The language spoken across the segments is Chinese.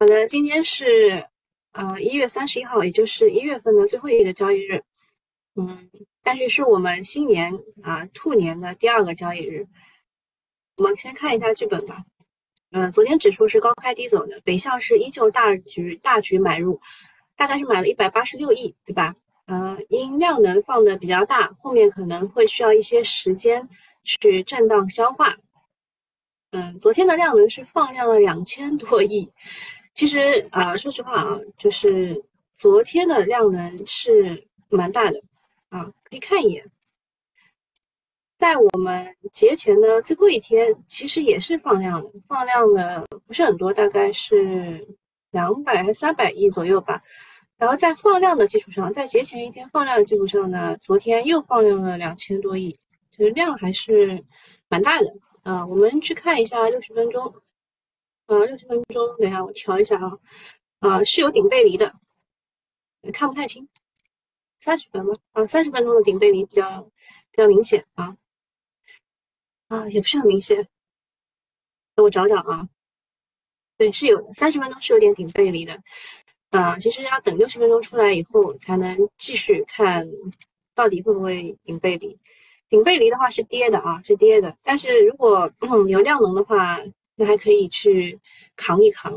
好的，今天是呃一月三十一号，也就是一月份的最后一个交易日，嗯，但是是我们新年啊兔年的第二个交易日。我们先看一下剧本吧。嗯，昨天指数是高开低走的，北向是依旧大局大局买入，大概是买了一百八十六亿，对吧？呃，因量能放的比较大，后面可能会需要一些时间去震荡消化。嗯，昨天的量能是放量了两千多亿。其实啊，说实话啊，就是昨天的量能是蛮大的啊，可以看一眼。在我们节前的最后一天，其实也是放量的，放量的不是很多，大概是两百还三百亿左右吧。然后在放量的基础上，在节前一天放量的基础上呢，昨天又放量了两千多亿，就是量还是蛮大的啊。我们去看一下六十分钟，呃，六十分钟，等下我调一下啊，啊，是有顶背离的，看不太清，三十分吗？啊，三十分钟的顶背离比较比较明显啊，啊，也不是很明显，等我找找啊，对，是有的，三十分钟是有点顶背离的。啊，其实要等六十分钟出来以后，才能继续看到底会不会顶背离。顶背离的话是跌的啊，是跌的。但是如果嗯 有量能的话，那还可以去扛一扛。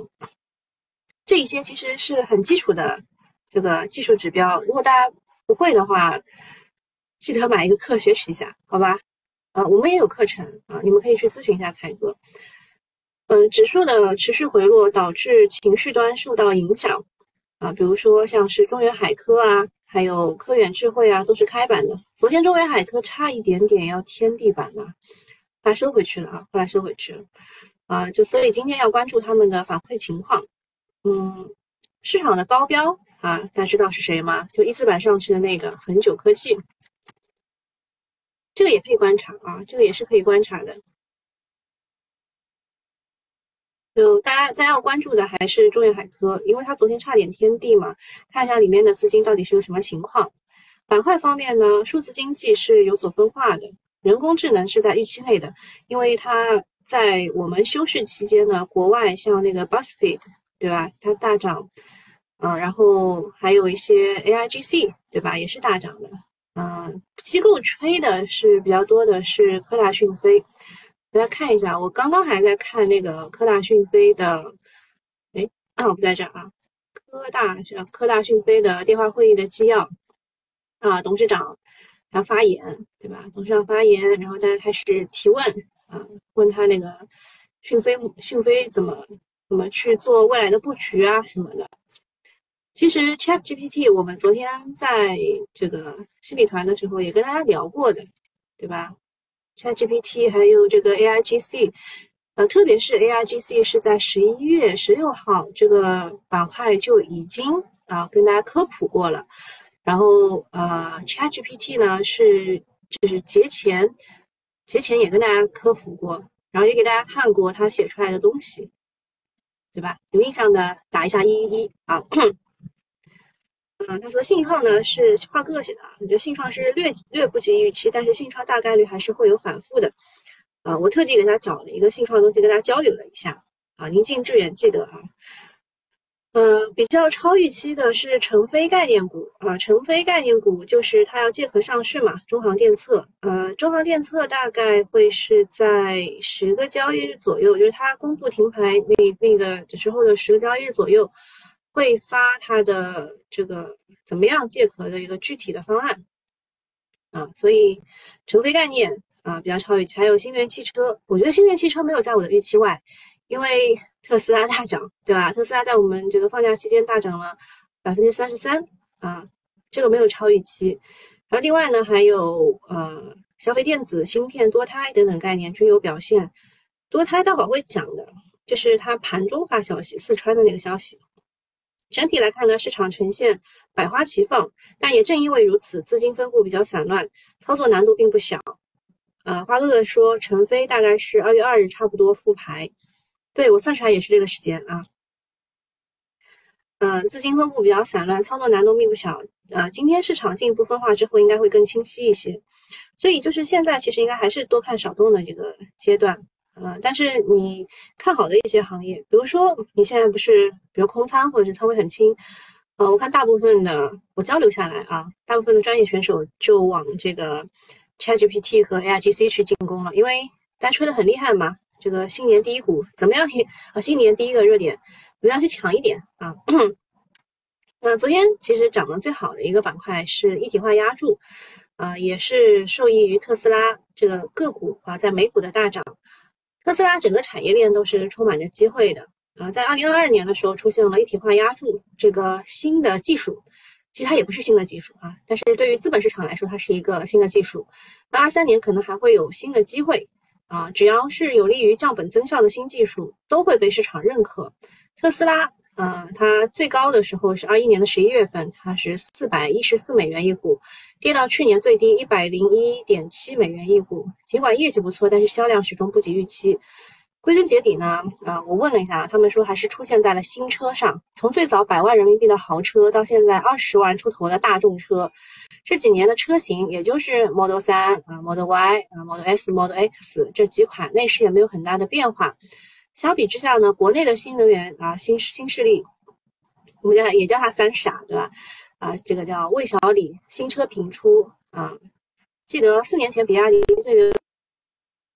这一些其实是很基础的这个技术指标，如果大家不会的话，记得买一个课学习一下，好吧？啊，我们也有课程啊，你们可以去咨询一下才哥。嗯，指数的持续回落导致情绪端受到影响。啊，比如说像是中原海科啊，还有科远智慧啊，都是开板的。昨天中原海科差一点点要天地板了，后来收回去了啊，后来收回去了。啊，就所以今天要关注他们的反馈情况。嗯，市场的高标啊，大家知道是谁吗？就一字板上去的那个恒久科技，这个也可以观察啊，这个也是可以观察的。就大家，大家要关注的还是中远海科，因为它昨天差点天地嘛。看一下里面的资金到底是个什么情况。板块方面呢，数字经济是有所分化的，人工智能是在预期内的，因为它在我们休市期间呢，国外像那个 Buzzfeed 对吧，它大涨，嗯，然后还有一些 AIGC 对吧，也是大涨的。嗯，机构吹的是比较多的是科大讯飞。大家看一下，我刚刚还在看那个科大讯飞的，哎，啊，不在这儿啊，科大科大讯飞的电话会议的纪要啊，董事长他发言，对吧？董事长发言，然后大家开始提问啊，问他那个讯飞讯飞怎么怎么去做未来的布局啊什么的。其实 Chat GPT 我们昨天在这个西米团的时候也跟大家聊过的，对吧？ChatGPT 还有这个 AIGC，呃，特别是 AIGC 是在十一月十六号这个板块就已经啊跟大家科普过了，然后呃 ChatGPT 呢是就是节前节前也跟大家科普过，然后也给大家看过他写出来的东西，对吧？有印象的打一下一一一啊。嗯，他说信创呢是画哥写的啊，我觉得信创是略略不及预期，但是信创大概率还是会有反复的。啊，我特地给他找了一个信创的东西跟大家交流了一下啊，宁静致远记得啊。呃，比较超预期的是成飞概念股啊，成飞概念股就是它要借壳上市嘛，中航电测，呃，中航电测大概会是在十个交易日左右，就是它公布停牌那那个时候的十个交易日左右。会发它的这个怎么样借壳的一个具体的方案啊，所以成飞概念啊比较超预期，还有新能源汽车，我觉得新能源汽车没有在我的预期外，因为特斯拉大涨，对吧？特斯拉在我们这个放假期间大涨了百分之三十三啊，这个没有超预期。然后另外呢，还有呃消费电子、芯片、多胎等等概念均有表现。多胎待会会讲的，就是它盘中发消息，四川的那个消息。整体来看呢，市场呈现百花齐放，但也正因为如此，资金分布比较散乱，操作难度并不小。呃，花哥哥说，成飞大概是二月二日差不多复牌，对我算出来也是这个时间啊。嗯，资金分布比较散乱，操作难度并不小。呃，今天市场进一步分化之后，应该会更清晰一些。所以就是现在其实应该还是多看少动的这个阶段啊，但是你看好的一些行业，比如说你现在不是，比如空仓或者是仓位很轻，呃，我看大部分的我交流下来啊，大部分的专业选手就往这个 ChatGPT 和 AIGC 去进攻了，因为大家吹得很厉害嘛，这个新年第一股怎么样？啊，新年第一个热点怎么样去抢一点啊？那昨天其实涨得最好的一个板块是一体化压铸，啊，也是受益于特斯拉这个个股啊，在美股的大涨。特斯拉整个产业链都是充满着机会的啊，在二零二二年的时候出现了一体化压铸这个新的技术，其实它也不是新的技术啊，但是对于资本市场来说，它是一个新的技术。那二三年可能还会有新的机会啊，只要是有利于降本增效的新技术，都会被市场认可。特斯拉。呃，它最高的时候是二一年的十一月份，它是四百一十四美元一股，跌到去年最低一百零一点七美元一股。尽管业绩不错，但是销量始终不及预期。归根结底呢，啊，我问了一下，他们说还是出现在了新车上。从最早百万人民币的豪车，到现在二十万出头的大众车，这几年的车型，也就是 Model 三啊、Model Y 啊、Model S、Model X 这几款，内饰也没有很大的变化。相比之下呢，国内的新能源啊新新势力，我们叫也叫它三傻，对吧？啊，这个叫魏小李新车频出啊。记得四年前比亚迪最流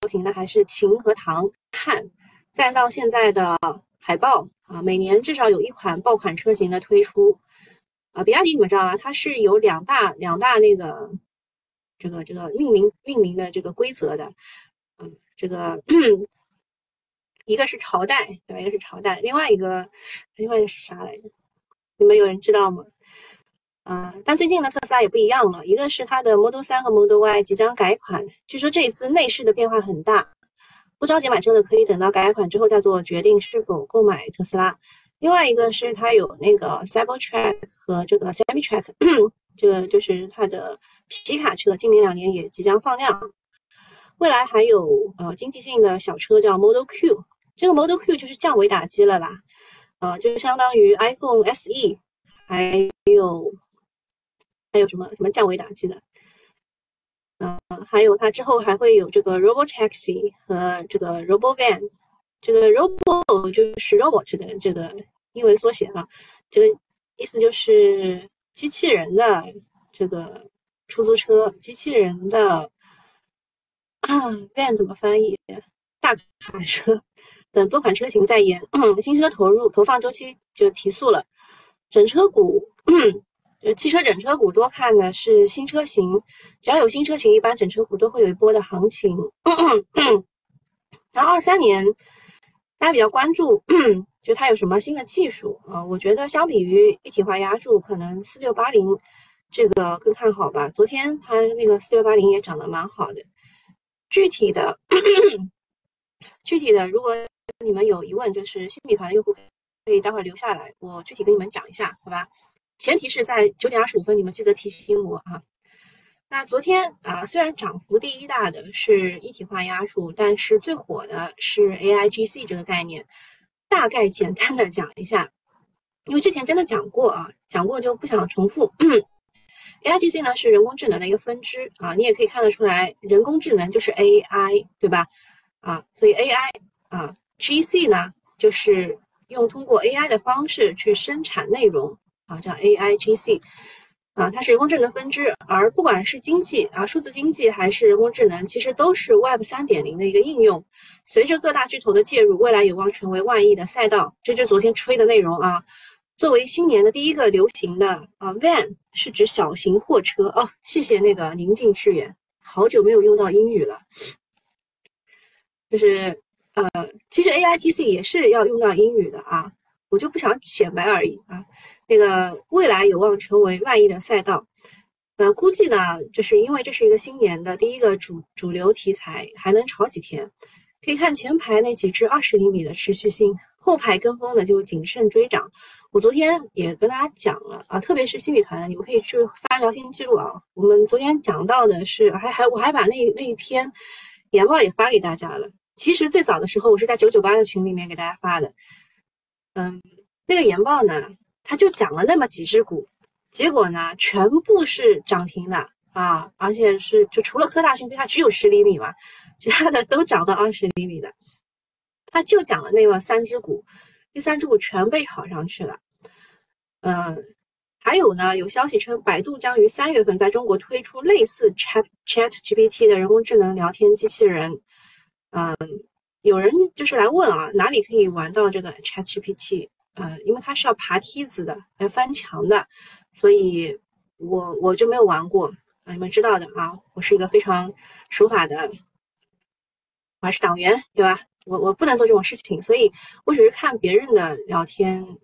行的还是秦和唐汉，再到现在的海豹啊，每年至少有一款爆款车型的推出啊。比亚迪你们知道啊，它是有两大两大那个这个这个命名命名的这个规则的，嗯，这个。一个是朝代，对吧？一个是朝代，另外一个，另外一个是啥来着？你们有人知道吗？啊，但最近的特斯拉也不一样了，一个是它的 Model 3和 Model Y 即将改款，据说这一次内饰的变化很大，不着急买车的可以等到改款之后再做决定是否购买特斯拉。另外一个是它有那个 Cybertruck 和这个 Semi-Truck，这个就是它的皮卡车，今明两年也即将放量。未来还有呃经济性的小车叫 Model Q。这个 Model Q 就是降维打击了吧，啊，就相当于 iPhone SE，还有还有什么什么降维打击的，嗯，还有它之后还会有这个 Robo Taxi 和这个 Robo Van，这个 robot 就是 Robot 的这个英文缩写啊，这个意思就是机器人的这个出租车，机器人的啊 Van 怎么翻译？大卡车。等多款车型在研，新车投入投放周期就提速了。整车股，呃，汽车整车股多看的是新车型，只要有新车型，一般整车股都会有一波的行情。然后二三年大家比较关注，就它有什么新的技术啊？我觉得相比于一体化压铸，可能四六八零这个更看好吧。昨天它那个四六八零也涨得蛮好的。具体的，具体的，如果你们有疑问，就是新米团用户可以待会留下来，我具体跟你们讲一下，好吧？前提是在九点二十五分，你们记得提醒我啊。那昨天啊，虽然涨幅第一大的是一体化压铸，但是最火的是 AIGC 这个概念。大概简单的讲一下，因为之前真的讲过啊，讲过就不想重复。AIGC 呢是人工智能的一个分支啊，你也可以看得出来，人工智能就是 AI，对吧？啊，所以 AI 啊。G C 呢，就是用通过 A I 的方式去生产内容啊，叫 A I G C 啊，它是人工智能分支。而不管是经济啊，数字经济还是人工智能，其实都是 Web 三点零的一个应用。随着各大巨头的介入，未来有望成为万亿的赛道。这就昨天吹的内容啊。作为新年的第一个流行的啊，Van 是指小型货车哦。谢谢那个宁静致远，好久没有用到英语了，就是。呃，其实 A I G C 也是要用到英语的啊，我就不想显摆而已啊。那个未来有望成为万亿的赛道，呃，估计呢，就是因为这是一个新年的第一个主主流题材，还能炒几天。可以看前排那几只二十厘米的持续性，后排跟风的就谨慎追涨。我昨天也跟大家讲了啊，特别是新米团的，你们可以去翻聊天记录啊。我们昨天讲到的是，还还我还把那那一篇研报也发给大家了。其实最早的时候，我是在九九八的群里面给大家发的。嗯，那个研报呢，他就讲了那么几只股，结果呢，全部是涨停的啊，而且是就除了科大讯飞，它只有十厘米嘛，其他的都涨到二十厘米的。他就讲了那么三只股，第三只股全被炒上去了。嗯，还有呢，有消息称百度将于三月份在中国推出类似 Chat Chat GPT 的人工智能聊天机器人。嗯，有人就是来问啊，哪里可以玩到这个 Chat GPT？呃，因为它是要爬梯子的，要翻墙的，所以我我就没有玩过啊。你们知道的啊，我是一个非常守法的，我还是党员，对吧？我我不能做这种事情，所以我只是看别人的聊天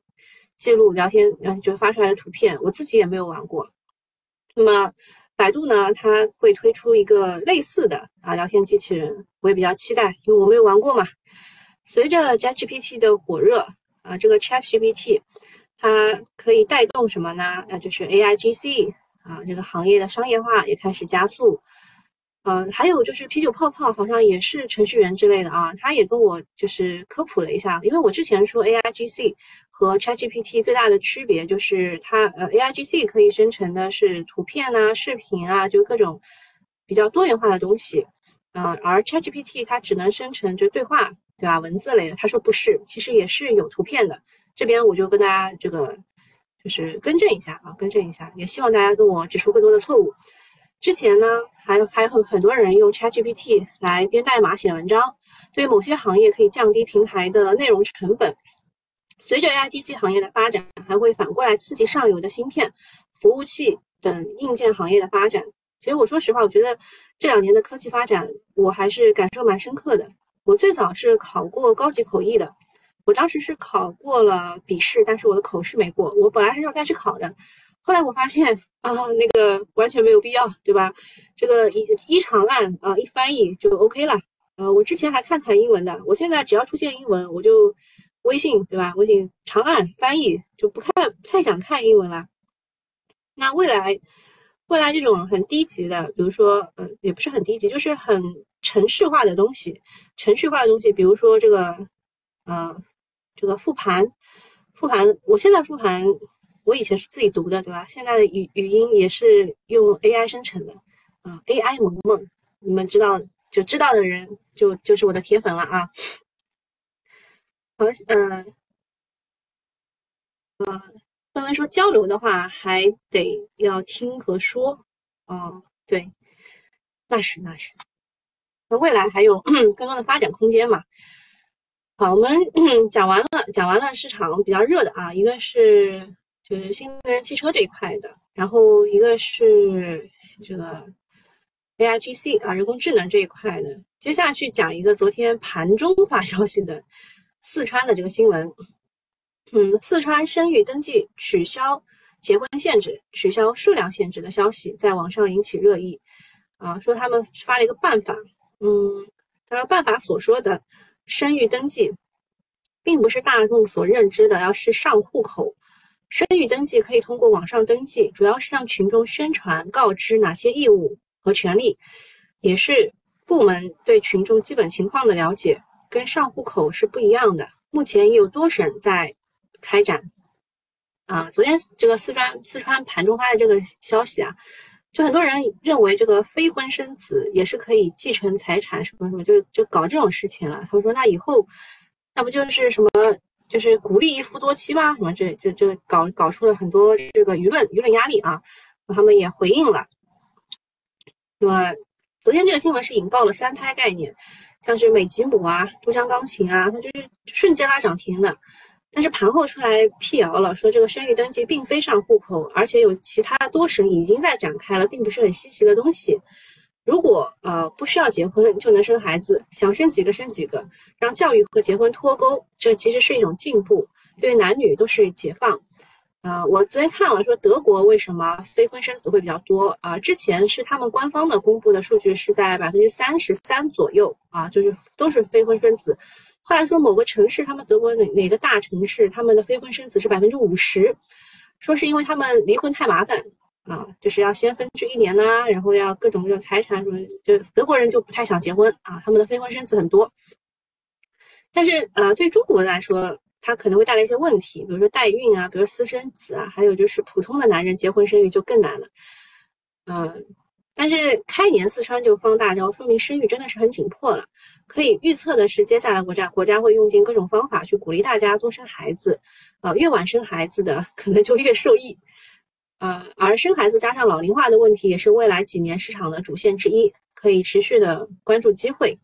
记录、聊天嗯，就发出来的图片，我自己也没有玩过。那么百度呢，它会推出一个类似的啊聊天机器人，我也比较期待，因为我没有玩过嘛。随着 ChatGPT 的火热。啊，这个 ChatGPT 它可以带动什么呢？那就是 AIGC 啊，这个行业的商业化也开始加速。嗯，还有就是啤酒泡泡好像也是程序员之类的啊，他也跟我就是科普了一下，因为我之前说 AIGC 和 ChatGPT 最大的区别就是它呃 AIGC 可以生成的是图片啊、视频啊，就各种比较多元化的东西。嗯，而 ChatGPT 它只能生成就对话。对吧？文字类的，他说不是，其实也是有图片的。这边我就跟大家这个就是更正一下啊，更正一下，也希望大家跟我指出更多的错误。之前呢，还有还有很多人用 ChatGPT 来编代码写文章，对某些行业可以降低平台的内容成本。随着 AI 机器行业的发展，还会反过来刺激上游的芯片、服务器等硬件行业的发展。其实我说实话，我觉得这两年的科技发展，我还是感受蛮深刻的。我最早是考过高级口译的，我当时是考过了笔试，但是我的口试没过。我本来还要再去考的，后来我发现啊，那个完全没有必要，对吧？这个一一长按啊，一翻译就 OK 了。呃，我之前还看看英文的，我现在只要出现英文，我就微信，对吧？微信长按翻译就不看，不太想看英文了。那未来，未来这种很低级的，比如说，呃，也不是很低级，就是很。程序化的东西，程序化的东西，比如说这个，呃，这个复盘，复盘，我现在复盘，我以前是自己读的，对吧？现在的语语音也是用 AI 生成的，啊，AI 萌萌，你们知道就知道的人就就是我的铁粉了啊。好，嗯，呃，不能说交流的话，还得要听和说，哦，对，那是那是。未来还有 更多的发展空间嘛？好，我们 讲完了，讲完了市场比较热的啊，一个是就是新能源汽车这一块的，然后一个是这个 AIGC 啊，人工智能这一块的。接下去讲一个昨天盘中发消息的四川的这个新闻。嗯，四川生育登记取消结婚限制、取消数量限制的消息在网上引起热议啊，说他们发了一个办法。嗯，他说办法所说的生育登记，并不是大众所认知的要去上户口。生育登记可以通过网上登记，主要是向群众宣传、告知哪些义务和权利，也是部门对群众基本情况的了解，跟上户口是不一样的。目前也有多省在开展。啊，昨天这个四川四川盘中发的这个消息啊。就很多人认为这个非婚生子也是可以继承财产什么什么，就就搞这种事情了。他们说那以后，那不就是什么就是鼓励一夫多妻吗？什么这就就搞搞出了很多这个舆论舆论压力啊。他们也回应了。那么昨天这个新闻是引爆了三胎概念，像是美吉姆啊、珠江钢琴啊，它就是瞬间拉涨停的。但是盘后出来辟谣了，说这个生育登记并非上户口，而且有其他多省已经在展开了，并不是很稀奇的东西。如果呃不需要结婚就能生孩子，想生几个生几个，让教育和结婚脱钩，这其实是一种进步，对于男女都是解放。啊，我昨天看了，说德国为什么非婚生子会比较多啊？之前是他们官方的公布的数据是在百分之三十三左右啊，就是都是非婚生子。后来说某个城市，他们德国哪哪个大城市，他们的非婚生子是百分之五十，说是因为他们离婚太麻烦啊，就是要先分居一年呐，然后要各种各种财产什么，就德国人就不太想结婚啊，他们的非婚生子很多。但是呃，对中国来说，它可能会带来一些问题，比如说代孕啊，比如私生子啊，还有就是普通的男人结婚生育就更难了，嗯。但是开年四川就放大招，说明生育真的是很紧迫了。可以预测的是，接下来国家国家会用尽各种方法去鼓励大家多生孩子，啊，越晚生孩子的可能就越受益。呃，而生孩子加上老龄化的问题，也是未来几年市场的主线之一，可以持续的关注机会。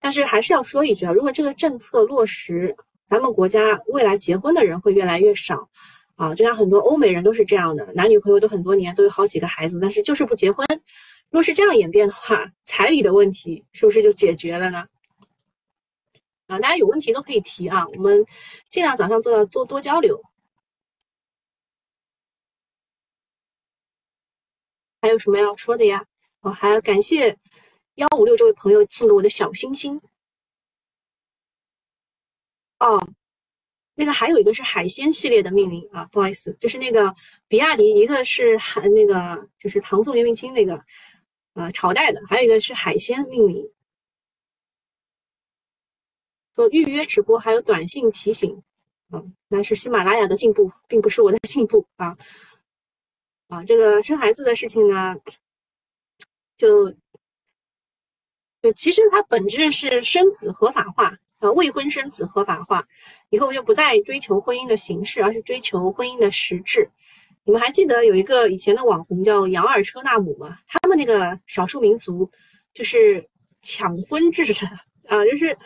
但是还是要说一句啊，如果这个政策落实，咱们国家未来结婚的人会越来越少啊。就像很多欧美人都是这样的，男女朋友都很多年，都有好几个孩子，但是就是不结婚。若是这样演变的话，彩礼的问题是不是就解决了呢？啊，大家有问题都可以提啊，我们尽量早上做到多多交流。还有什么要说的呀？哦，还要感谢幺五六这位朋友送给我的小心心。哦，那个还有一个是海鲜系列的命名啊，不好意思，就是那个比亚迪，一个是海那个就是唐宋元明清那个呃朝代的，还有一个是海鲜命名。说预约直播还有短信提醒，嗯，那是喜马拉雅的进步，并不是我的进步啊。啊，这个生孩子的事情呢，就就其实它本质是生子合法化啊，未婚生子合法化，以后就不再追求婚姻的形式，而是追求婚姻的实质。你们还记得有一个以前的网红叫杨二车纳姆吗？他们那个少数民族就是抢婚制的啊，就是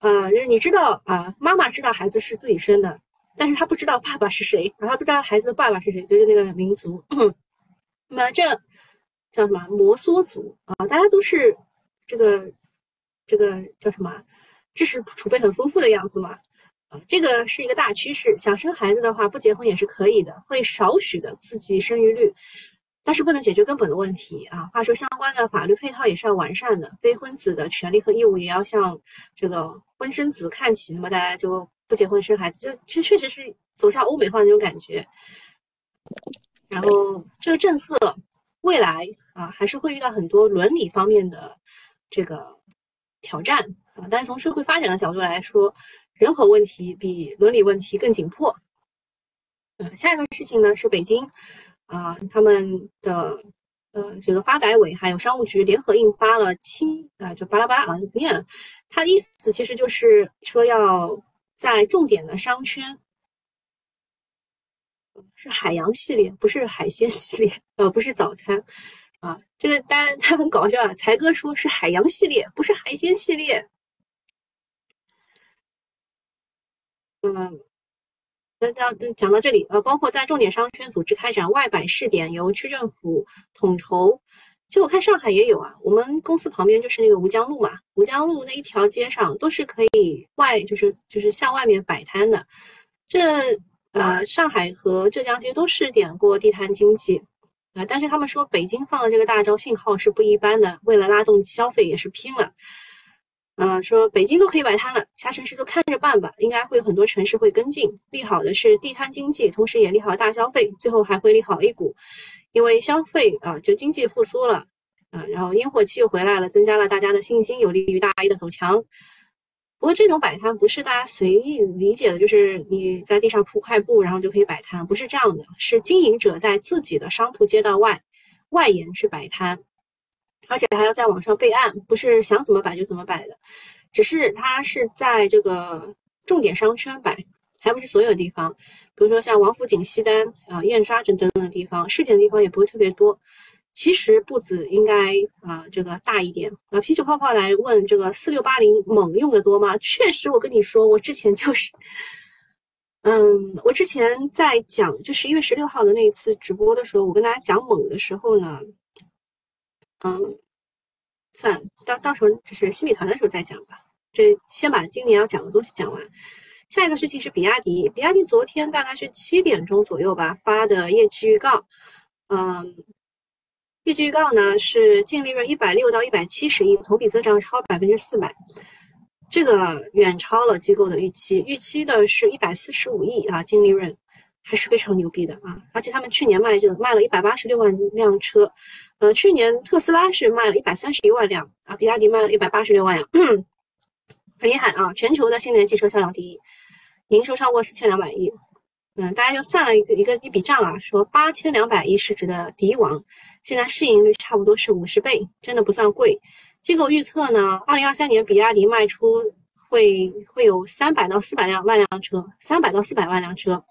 呃，就是你知道啊，妈妈知道孩子是自己生的。但是他不知道爸爸是谁，他不知道孩子的爸爸是谁，就是那个民族。那么这叫什么摩梭族啊？大家都是这个这个叫什么知识储备很丰富的样子嘛？啊，这个是一个大趋势。想生孩子的话，不结婚也是可以的，会少许的刺激生育率，但是不能解决根本的问题啊。话说相关的法律配套也是要完善的，非婚子的权利和义务也要向这个婚生子看齐。那么大家就。不结婚生孩子，就确确实是走向欧美化的那种感觉。然后这个政策未来啊，还是会遇到很多伦理方面的这个挑战但是从社会发展的角度来说，人口问题比伦理问题更紧迫。嗯，下一个事情呢是北京啊，他们的呃这个发改委还有商务局联合印发了清啊，就巴拉巴拉啊就不念了。它的意思其实就是说要。在重点的商圈，是海洋系列，不是海鲜系列，呃，不是早餐，啊，这个单他很搞笑啊，才哥说是海洋系列，不是海鲜系列，嗯，那到讲到这里，呃，包括在重点商圈组织开展外摆试点，由区政府统筹。其实我看上海也有啊，我们公司旁边就是那个吴江路嘛，吴江路那一条街上都是可以外，就是就是向外面摆摊的。这呃，上海和浙江其实都试点过地摊经济啊，但是他们说北京放的这个大招信号是不一般的，为了拉动消费也是拼了。嗯，说北京都可以摆摊了，其他城市就看着办吧，应该会有很多城市会跟进。利好的是地摊经济，同时也利好大消费，最后还会利好 A 股。因为消费啊，就经济复苏了啊，然后烟火气又回来了，增加了大家的信心，有利于大 A 的走强。不过这种摆摊不是大家随意理解的，就是你在地上铺块布，然后就可以摆摊，不是这样的，是经营者在自己的商铺街道外外延去摆摊，而且还要在网上备案，不是想怎么摆就怎么摆的，只是它是在这个重点商圈摆。还不是所有地方，比如说像王府井西单啊、燕莎等等等的地方，试点的地方也不会特别多。其实步子应该啊这个大一点啊。啤酒泡泡来问这个四六八零猛用的多吗？确实，我跟你说，我之前就是，嗯，我之前在讲就十一月十六号的那一次直播的时候，我跟大家讲猛的时候呢，嗯，算，到到时候就是新米团的时候再讲吧。这先把今年要讲的东西讲完。下一个事情是比亚迪，比亚迪昨天大概是七点钟左右吧发的业绩预告，嗯，业绩预告呢是净利润一百六到一百七十亿，同比增长超百分之四百，这个远超了机构的预期，预期的是一百四十五亿啊，净利润还是非常牛逼的啊，而且他们去年卖这个卖了一百八十六万辆车，呃，去年特斯拉是卖了一百三十一万辆啊，比亚迪卖了一百八十六万辆，很厉害啊，全球的新能源汽车销量第一。营收超过四千两百亿，嗯，大家就算了一个一个一笔账啊，说八千两百亿市值的敌王，现在市盈率差不多是五十倍，真的不算贵。机构预测呢，二零二三年比亚迪卖出会会有三百到四百辆万辆车，三百到四百万辆车，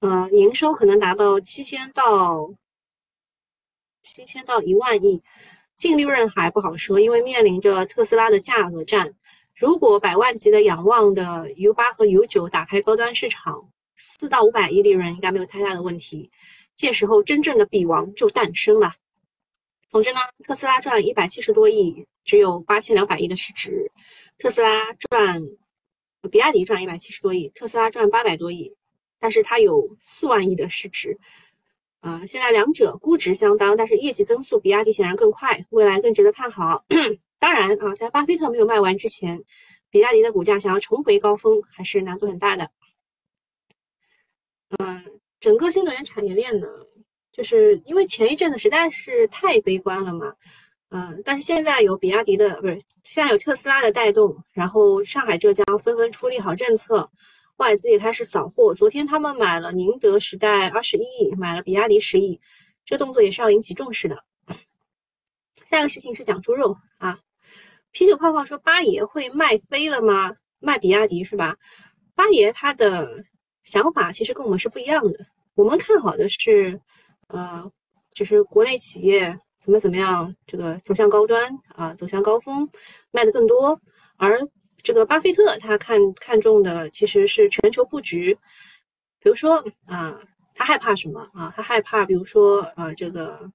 呃，营收可能达到七千到七千到一万亿，净利润还不好说，因为面临着特斯拉的价格战。如果百万级的仰望的 U 八和 U 九打开高端市场。四到五百亿利润应该没有太大的问题，届时候真正的比王就诞生了。总之呢，特斯拉赚一百七十多亿，只有八千两百亿的市值；特斯拉赚，比亚迪赚一百七十多亿，特斯拉赚八百多亿，但是它有四万亿的市值。啊，现在两者估值相当，但是业绩增速比亚迪显然更快，未来更值得看好。当然啊，在巴菲特没有卖完之前，比亚迪的股价想要重回高峰还是难度很大的。嗯，整个新能源产业链呢，就是因为前一阵子实在是太悲观了嘛，嗯，但是现在有比亚迪的不是，现在有特斯拉的带动，然后上海、浙江纷纷出利好政策，外资也开始扫货。昨天他们买了宁德时代二十一亿，买了比亚迪十亿，这动作也是要引起重视的。下一个事情是讲猪肉啊，啤酒泡泡说八爷会卖飞了吗？卖比亚迪是吧？八爷他的。想法其实跟我们是不一样的。我们看好的是，呃，就是国内企业怎么怎么样，这个走向高端啊，走向高峰，卖的更多。而这个巴菲特他看看中的其实是全球布局。比如说啊，他害怕什么啊？他害怕，比如说呃，这个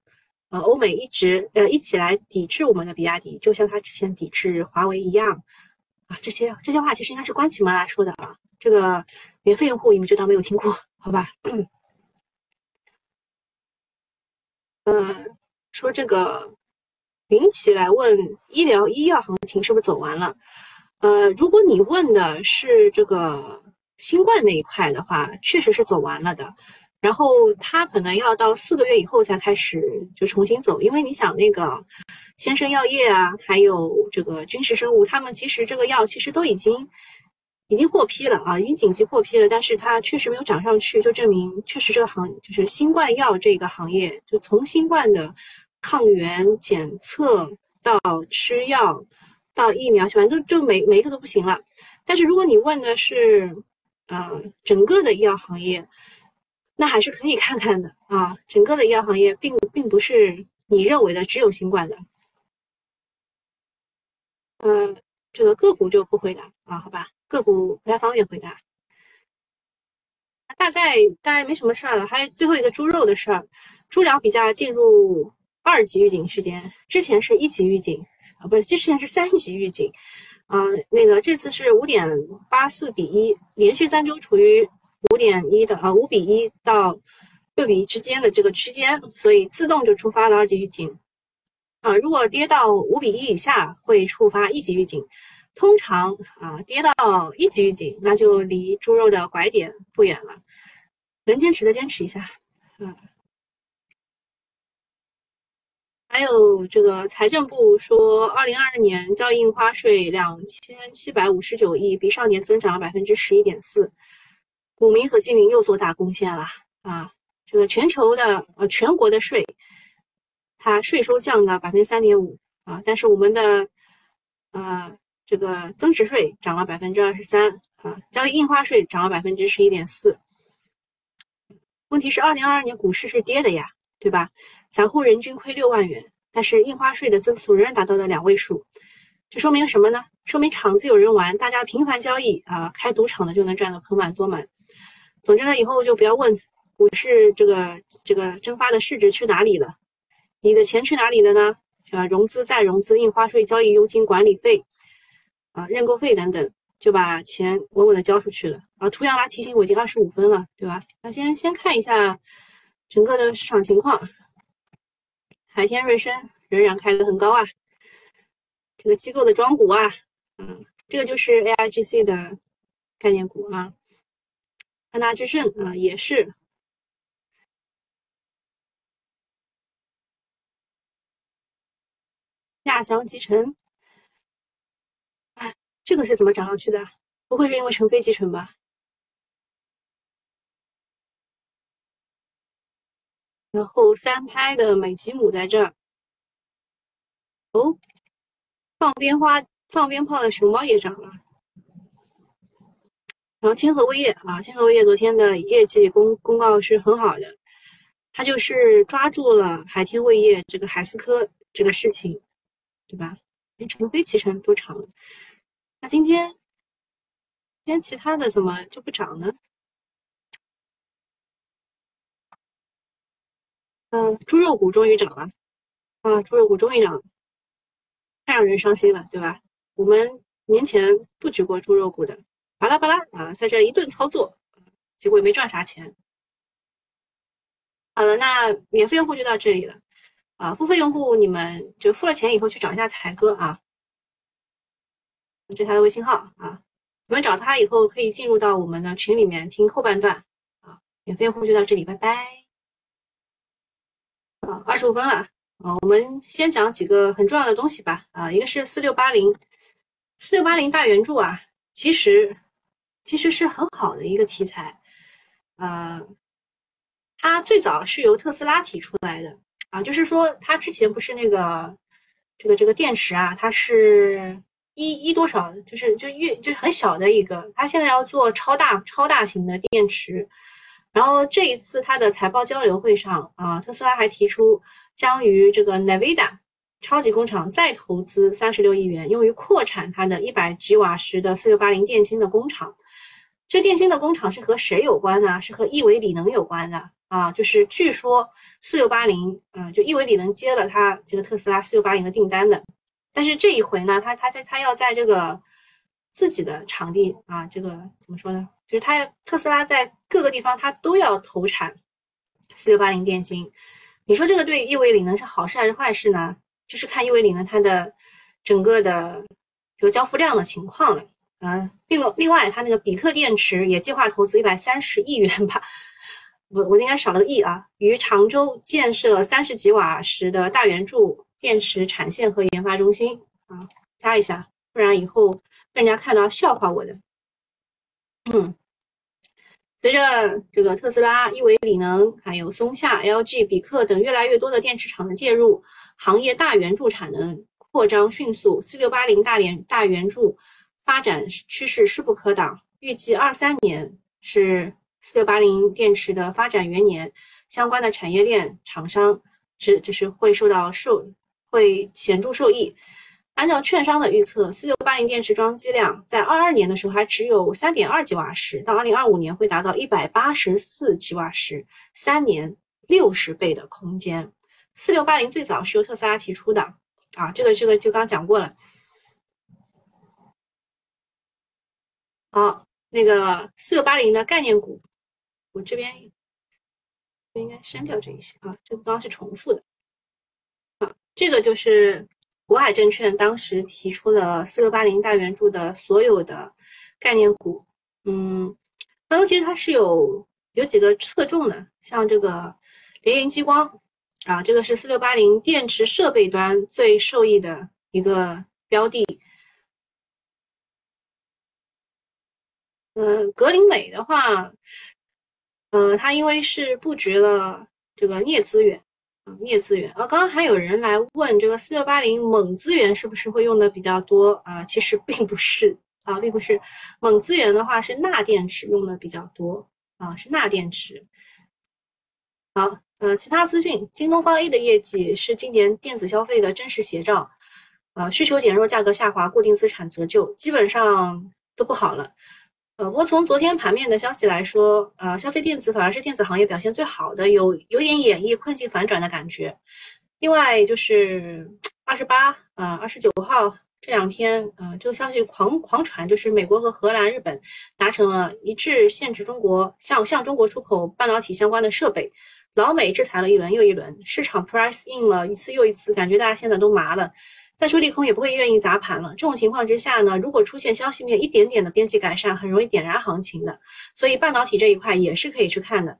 呃，欧美一直呃一起来抵制我们的比亚迪，就像他之前抵制华为一样啊。这些这些话其实应该是关起门来说的啊。这个。免费用户你们就当没有听过，好吧？嗯，说这个云起来问医疗医药行情是不是走完了？呃，如果你问的是这个新冠那一块的话，确实是走完了的。然后它可能要到四个月以后才开始就重新走，因为你想那个先生药业啊，还有这个军事生物，他们其实这个药其实都已经。已经获批了啊，已经紧急获批了，但是它确实没有涨上去，就证明确实这个行就是新冠药这个行业，就从新冠的抗原检测到吃药到疫苗，反正就就每每一个都不行了。但是如果你问的是，呃，整个的医药行业，那还是可以看看的啊。整个的医药行业并并不是你认为的只有新冠的，呃，这个个股就不回答啊，好吧。个股不太方便回答，大概大概没什么事儿了。还有最后一个猪肉的事儿，猪粮比价进入二级预警区间，之前是一级预警啊，不是，之前是三级预警，啊，那个这次是五点八四比一，连续三周处于五点一的啊五比一到六比一之间的这个区间，所以自动就触发了二级预警啊。如果跌到五比一以下，会触发一级预警。通常啊，跌到一级预警，那就离猪肉的拐点不远了。能坚持的坚持一下，嗯。还有这个财政部说，二零二二年交易印花税两千七百五十九亿，比上年增长了百分之十一点四。股民和基民又做大贡献了啊！这个全球的呃全国的税，它税收降了百分之三点五啊，但是我们的呃。这个增值税涨了百分之二十三啊，交易印花税涨了百分之十一点四。问题是，二零二二年股市是跌的呀，对吧？散户人均亏六万元，但是印花税的增速仍然达到了两位数，这说明了什么呢？说明场子有人玩，大家频繁交易啊，开赌场的就能赚得盆满钵满。总之呢，以后就不要问股市这个这个蒸发的市值去哪里了，你的钱去哪里了呢？啊，融资再融资，印花税、交易佣金、管理费。啊，认购费等等，就把钱稳稳的交出去了。啊，图阳拉提醒我已经二十五分了，对吧？那先先看一下整个的市场情况。海天瑞声仍然开得很高啊，这个机构的庄股啊，嗯，这个就是 AIGC 的概念股啊。安达智胜啊，也是。亚翔集成。这个是怎么涨上去的？不会是因为成飞集成吧？然后三胎的美吉姆在这儿。哦，放鞭花、放鞭炮的熊猫也涨了。然后千和味业啊，千和味业昨天的业绩公公告是很好的，它就是抓住了海天味业这个海思科这个事情，对吧？连成飞骑乘都涨了，那今天今天其他的怎么就不涨呢？嗯，猪肉股终于涨了啊，猪肉股终于涨了，太让人伤心了，对吧？我们年前布局过猪肉股的。巴拉巴拉啊，在这一顿操作，结果也没赚啥钱。好了，那免费用户就到这里了啊，付费用户你们就付了钱以后去找一下才哥啊，这是他的微信号啊，你们找他以后可以进入到我们的群里面听后半段啊。免费用户就到这里，拜拜。啊，二十五分了。啊，我们先讲几个很重要的东西吧。啊，一个是四六八零，四六八零大圆柱啊，其实。其实是很好的一个题材，呃，它最早是由特斯拉提出来的。啊，就是说它之前不是那个这个这个电池啊，它是一一多少，就是就越就很小的一个，它现在要做超大超大型的电池，然后这一次它的财报交流会上啊，特斯拉还提出将于这个 Nevada。超级工厂再投资三十六亿元，用于扩产它的一百吉瓦时的四六八零电芯的工厂。这电芯的工厂是和谁有关呢？是和亿维锂能有关的啊。就是据说四六八零，嗯，就亿维锂能接了它这个特斯拉四六八零的订单的。但是这一回呢，他他他他要在这个自己的场地啊，这个怎么说呢？就是他要特斯拉在各个地方他都要投产四六八零电芯。你说这个对亿维锂能是好事还是坏事呢？就是看亿维锂能它的整个的这个交付量的情况了啊。另外，另外，它那个比克电池也计划投资一百三十亿元吧？我我应该少了个亿啊。于常州建设三十几瓦时的大圆柱电池产线和研发中心啊，加一下，不然以后被人家看到笑话我的。嗯。随着这个特斯拉、亿维锂能、还有松下、LG、比克等越来越多的电池厂的介入，行业大圆柱产能扩张迅速，四六八零大连大圆柱发展趋势势不可挡。预计二三年是四六八零电池的发展元年，相关的产业链厂商是就是会受到受会显著受益。按照券商的预测，四六八零电池装机量在二二年的时候还只有三点二吉瓦时，到二零二五年会达到一百八十四吉瓦时，三年六十倍的空间。四六八零最早是由特斯拉提出的啊，这个这个就刚讲过了。好，那个四六八零的概念股，我这边应该删掉这一些啊，这个刚刚是重复的啊，这个就是。国海证券当时提出了四六八零大圆柱的所有的概念股，嗯，当中其实它是有有几个侧重的，像这个联营激光啊，这个是四六八零电池设备端最受益的一个标的。呃，格林美的话，呃，它因为是布局了这个镍资源。镍资源啊，刚刚还有人来问这个四六八零锰资源是不是会用的比较多啊？其实并不是啊，并不是，锰资源的话是钠电池用的比较多啊，是钠电池。好，呃，其他资讯，京东方 A 的业绩是今年电子消费的真实写照，啊，需求减弱，价格下滑，固定资产折旧，基本上都不好了。呃，不过从昨天盘面的消息来说，呃，消费电子反而是电子行业表现最好的，有有点演绎困境反转的感觉。另外就是二十八，呃，二十九号这两天，呃，这个消息狂狂传，就是美国和荷兰、日本达成了一致限制中国向向中国出口半导体相关的设备，老美制裁了一轮又一轮，市场 price in 了一次又一次，感觉大家现在都麻了。再说利空也不会愿意砸盘了。这种情况之下呢，如果出现消息面一点点的边际改善，很容易点燃行情的。所以半导体这一块也是可以去看的。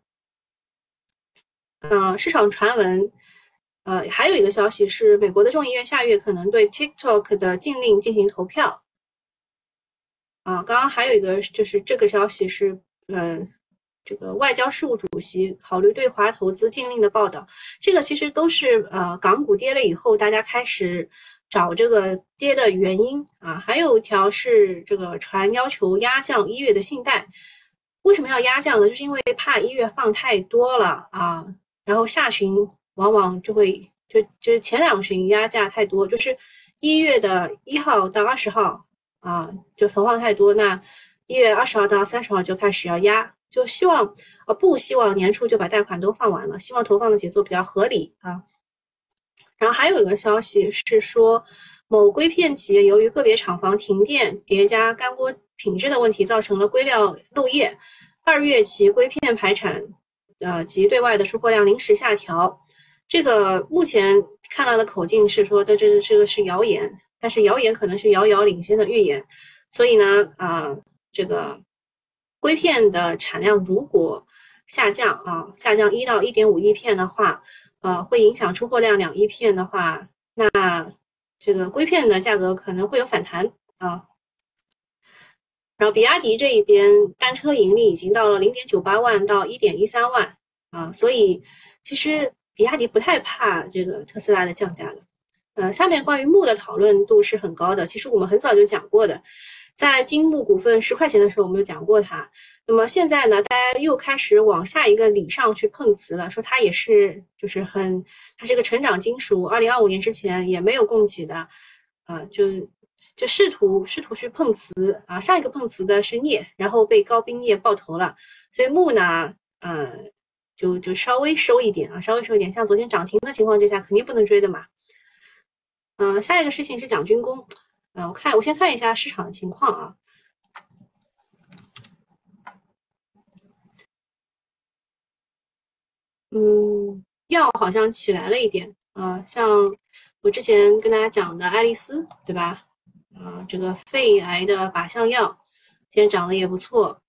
嗯，市场传闻，呃，还有一个消息是，美国的众议院下月可能对 TikTok 的禁令进行投票。啊，刚刚还有一个就是这个消息是，呃，这个外交事务主席考虑对华投资禁令的报道，这个其实都是呃港股跌了以后，大家开始找这个跌的原因啊。还有一条是这个传要求压降一月的信贷，为什么要压降呢？就是因为怕一月放太多了啊，然后下旬往往就会就就是前两旬压价太多，就是一月的一号到二十号啊就投放太多，那一月二十号到三十号就开始要压。就希望，呃，不希望年初就把贷款都放完了，希望投放的节奏比较合理啊。然后还有一个消息是说，某硅片企业由于个别厂房停电叠加干锅品质的问题，造成了硅料漏液，二月其硅片排产，呃及对外的出货量临时下调。这个目前看到的口径是说，这这这个是谣言，但是谣言可能是遥遥领先的预言，所以呢，啊，这个。硅片的产量如果下降啊，下降一到一点五亿片的话，呃，会影响出货量两亿片的话，那这个硅片的价格可能会有反弹啊。然后比亚迪这一边单车盈利已经到了零点九八万到一点一三万啊，所以其实比亚迪不太怕这个特斯拉的降价的。呃，下面关于木的讨论度是很高的，其实我们很早就讲过的。在金木股份十块钱的时候，我们有讲过它。那么现在呢，大家又开始往下一个理上去碰瓷了，说它也是，就是很，它是一个成长金属。二零二五年之前也没有供给的，啊，就就试图试图去碰瓷啊。上一个碰瓷的是镍，然后被高冰镍爆头了，所以木呢，呃，就就稍微收一点啊，稍微收一点。像昨天涨停的情况之下，肯定不能追的嘛。嗯，下一个事情是讲军工。嗯，我看我先看一下市场的情况啊。嗯，药好像起来了一点啊，像我之前跟大家讲的爱丽丝，对吧？啊，这个肺癌的靶向药，今天涨得也不错。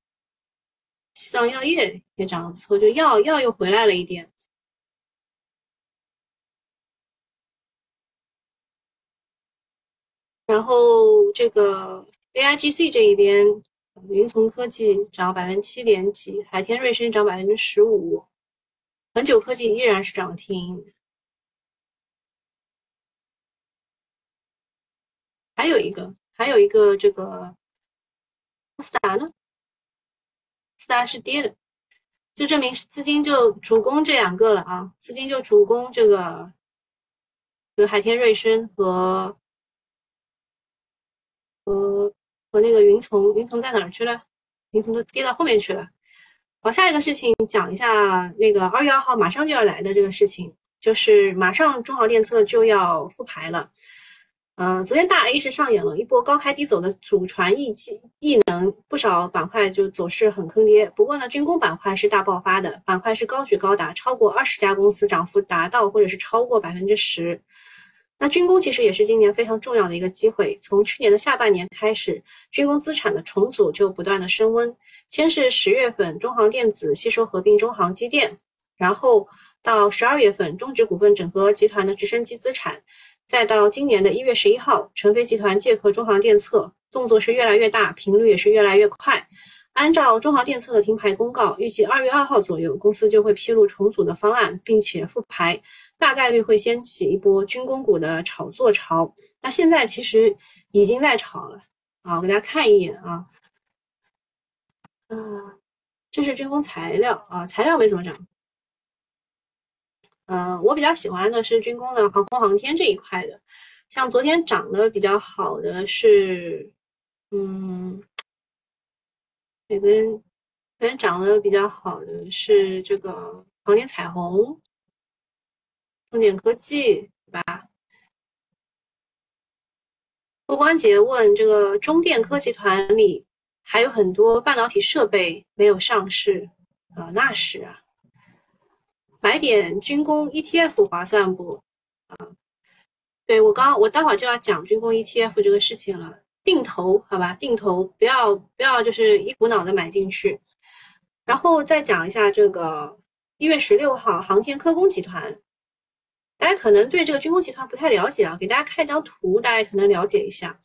西藏药业也涨得不错，就药药又回来了一点。然后这个 A I G C 这一边，云从科技涨百分之七点几，海天瑞声涨百分之十五，恒久科技依然是涨停。还有一个，还有一个这个斯达呢？斯达是跌的，就证明资金就主攻这两个了啊，资金就主攻这个，这个海天瑞声和。和和那个云从云从在哪儿去了？云从都跌到后面去了。好，下一个事情讲一下那个二月二号马上就要来的这个事情，就是马上中航电测就要复牌了。嗯，昨天大 A 是上演了一波高开低走的祖传异气异能，不少板块就走势很坑爹。不过呢，军工板块是大爆发的，板块是高举高打，超过二十家公司涨幅达到或者是超过百分之十。那军工其实也是今年非常重要的一个机会。从去年的下半年开始，军工资产的重组就不断的升温。先是十月份，中航电子吸收合并中航机电，然后到十二月份，中植股份整合集团的直升机资产，再到今年的一月十一号，成飞集团借壳中航电测，动作是越来越大，频率也是越来越快。按照中航电测的停牌公告，预计二月二号左右，公司就会披露重组的方案，并且复牌。大概率会掀起一波军工股的炒作潮，那现在其实已经在炒了啊！我给大家看一眼啊，嗯，这是军工材料啊，材料没怎么涨。嗯，我比较喜欢的是军工的航空航天这一块的，像昨天涨得比较好的是，嗯，对昨天昨天涨得比较好的是这个航天彩虹。重点科技，对吧？郭关杰问：这个中电科集团里还有很多半导体设备没有上市啊？那是啊，买点军工 ETF 划算不？啊，对我刚我待会儿就要讲军工 ETF 这个事情了，定投好吧？定投不要不要就是一股脑的买进去，然后再讲一下这个一月十六号航天科工集团。大家可能对这个军工集团不太了解啊，给大家看一张图，大家可能了解一下。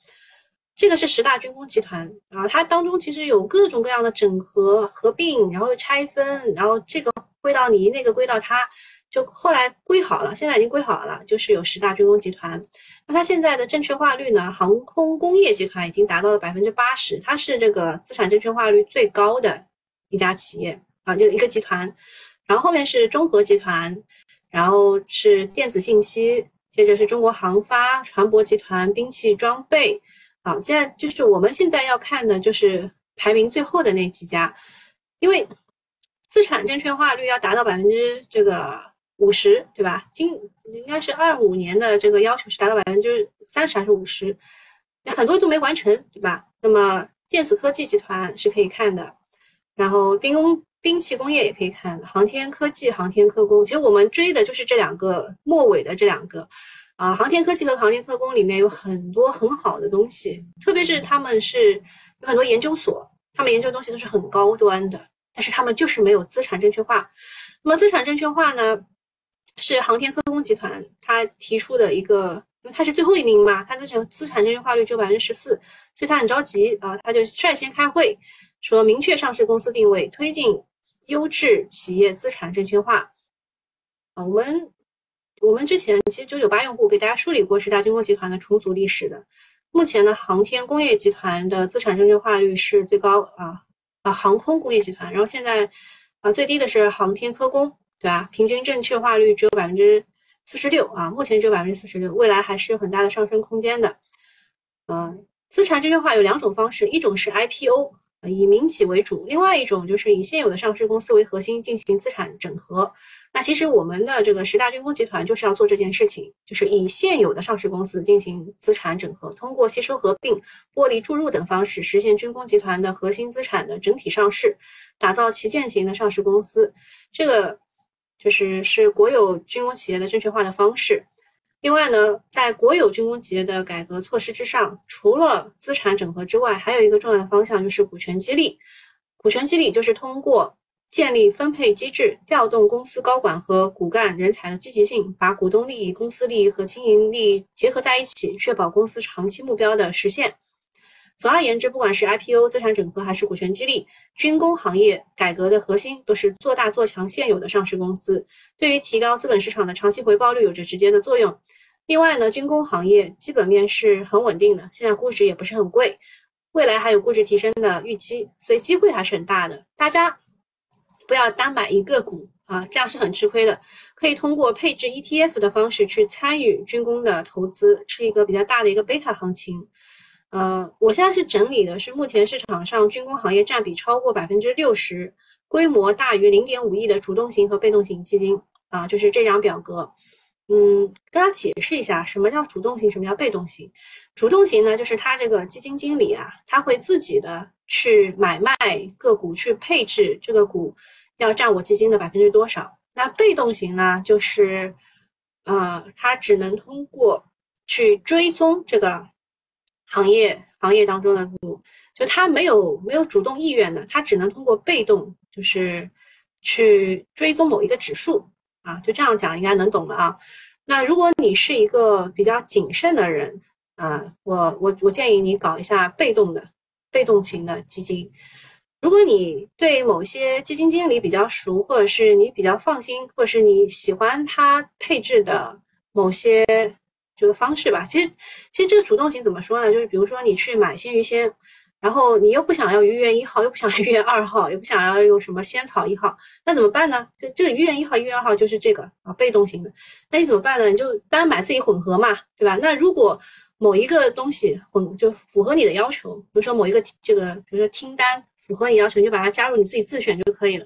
这个是十大军工集团啊，它当中其实有各种各样的整合、合并，然后拆分，然后这个归到你，那个归到它，就后来归好了，现在已经归好了，就是有十大军工集团。那它现在的证券化率呢？航空工业集团已经达到了百分之八十，它是这个资产证券化率最高的一家企业啊，就一个集团。然后后面是中核集团，然后是电子信息，接着是中国航发、船舶集团、兵器装备。好，现在就是我们现在要看的就是排名最后的那几家，因为资产证券化率要达到百分之这个五十，对吧？今应该是二五年的这个要求是达到百分之三十还是五十？很多都没完成，对吧？那么电子科技集团是可以看的，然后兵工兵器工业也可以看，航天科技、航天科工，其实我们追的就是这两个末尾的这两个。啊，航天科技和航天科工里面有很多很好的东西，特别是他们是有很多研究所，他们研究的东西都是很高端的，但是他们就是没有资产证券化。那么资产证券化呢，是航天科工集团他提出的一个，因为他是最后一名嘛，他的这资产证券化率只有百分之十四，所以他很着急啊，他就率先开会说明确上市公司定位，推进优质企业资产证券化。啊，我们。我们之前其实九九八用户给大家梳理过十大军工集团的重组历史的。目前呢，航天工业集团的资产证券化率是最高啊啊，航空工业集团，然后现在啊最低的是航天科工，对吧？平均证券化率只有百分之四十六啊，目前只有百分之四十六，未来还是有很大的上升空间的。嗯，资产证券化有两种方式，一种是 IPO。以民企为主，另外一种就是以现有的上市公司为核心进行资产整合。那其实我们的这个十大军工集团就是要做这件事情，就是以现有的上市公司进行资产整合，通过吸收合并、剥离注入等方式，实现军工集团的核心资产的整体上市，打造旗舰型的上市公司。这个就是是国有军工企业的证券化的方式。另外呢，在国有军工企业的改革措施之上，除了资产整合之外，还有一个重要的方向就是股权激励。股权激励就是通过建立分配机制，调动公司高管和骨干人才的积极性，把股东利益、公司利益和经营利益结合在一起，确保公司长期目标的实现。总而言之，不管是 IPO、资产整合还是股权激励，军工行业改革的核心都是做大做强现有的上市公司，对于提高资本市场的长期回报率有着直接的作用。另外呢，军工行业基本面是很稳定的，现在估值也不是很贵，未来还有估值提升的预期，所以机会还是很大的。大家不要单买一个股啊，这样是很吃亏的。可以通过配置 ETF 的方式去参与军工的投资，吃一个比较大的一个贝塔行情。呃，我现在是整理的是目前市场上军工行业占比超过百分之六十、规模大于零点五亿的主动型和被动型基金啊，就是这张表格。嗯，跟大家解释一下什么叫主动型，什么叫被动型。主动型呢，就是他这个基金经理啊，他会自己的去买卖个股，去配置这个股要占我基金的百分之多少。那被动型呢，就是呃，他只能通过去追踪这个。行业行业当中的股，就他没有没有主动意愿的，他只能通过被动，就是去追踪某一个指数啊，就这样讲应该能懂了啊。那如果你是一个比较谨慎的人啊，我我我建议你搞一下被动的被动型的基金。如果你对某些基金经理比较熟，或者是你比较放心，或者是你喜欢他配置的某些。这个方式吧，其实其实这个主动型怎么说呢？就是比如说你去买鲜芋仙，然后你又不想要鱼源一号，又不想要 鱼源二号，也不想要用什么仙草一号，那怎么办呢？就这个鱼源一号、鱼源二号就是这个啊，被动型的。那你怎么办呢？你就单买自己混合嘛，对吧？那如果某一个东西混就符合你的要求，比如说某一个这个，比如说听单符合你要求，你就把它加入，你自己自选就可以了。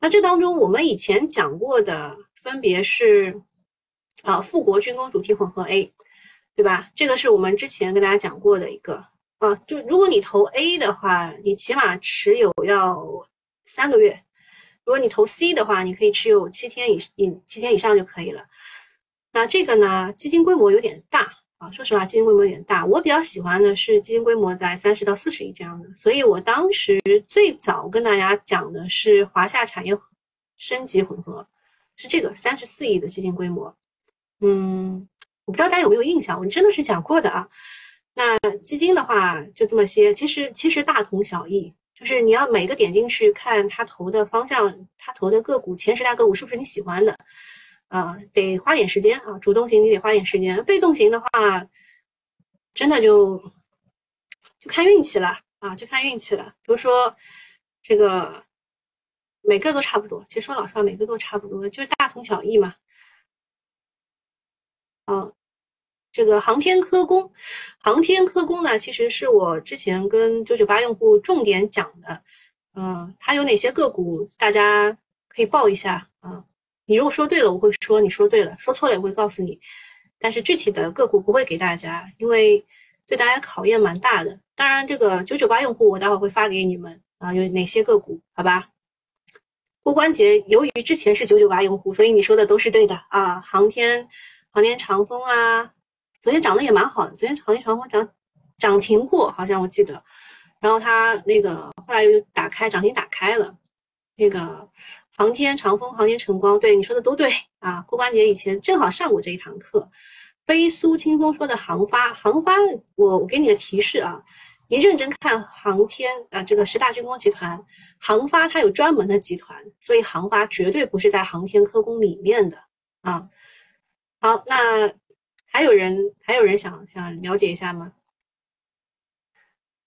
那这当中我们以前讲过的分别是。啊，富国军工主题混合 A，对吧？这个是我们之前跟大家讲过的一个啊。就如果你投 A 的话，你起码持有要三个月；如果你投 C 的话，你可以持有七天以以七天以上就可以了。那这个呢，基金规模有点大啊。说实话，基金规模有点大。我比较喜欢的是基金规模在三十到四十亿这样的。所以我当时最早跟大家讲的是华夏产业升级混合，是这个三十四亿的基金规模。嗯，我不知道大家有没有印象，我真的是讲过的啊。那基金的话就这么些，其实其实大同小异，就是你要每个点进去看他投的方向，他投的个股前十大个股是不是你喜欢的啊？得花点时间啊，主动型你得花点时间，被动型的话，真的就就看运气了啊，就看运气了。比如说这个每个都差不多，其实说老实话，每个都差不多，就是大同小异嘛。啊，这个航天科工，航天科工呢，其实是我之前跟九九八用户重点讲的。嗯，它有哪些个股，大家可以报一下啊。你如果说对了，我会说你说对了；说错了，也会告诉你。但是具体的个股不会给大家，因为对大家考验蛮大的。当然，这个九九八用户我待会会发给你们啊，有哪些个股？好吧。郭关节，由于之前是九九八用户，所以你说的都是对的啊。航天。航天长风啊，昨天涨得也蛮好的。昨天航天长风涨涨停过，好像我记得。然后它那个后来又打开涨停打开了。那个航天长风、航天晨光，对你说的都对啊。郭关节以前正好上过这一堂课。飞苏清风说的航发，航发，我我给你个提示啊，你认真看航天啊，这个十大军工集团，航发它有专门的集团，所以航发绝对不是在航天科工里面的啊。好，那还有人还有人想想了解一下吗？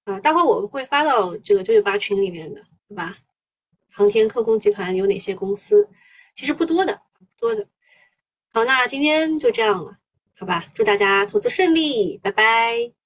啊，待会我会发到这个九九八群里面的，好吧？航天科工集团有哪些公司？其实不多的，多的。好，那今天就这样了，好吧？祝大家投资顺利，拜拜。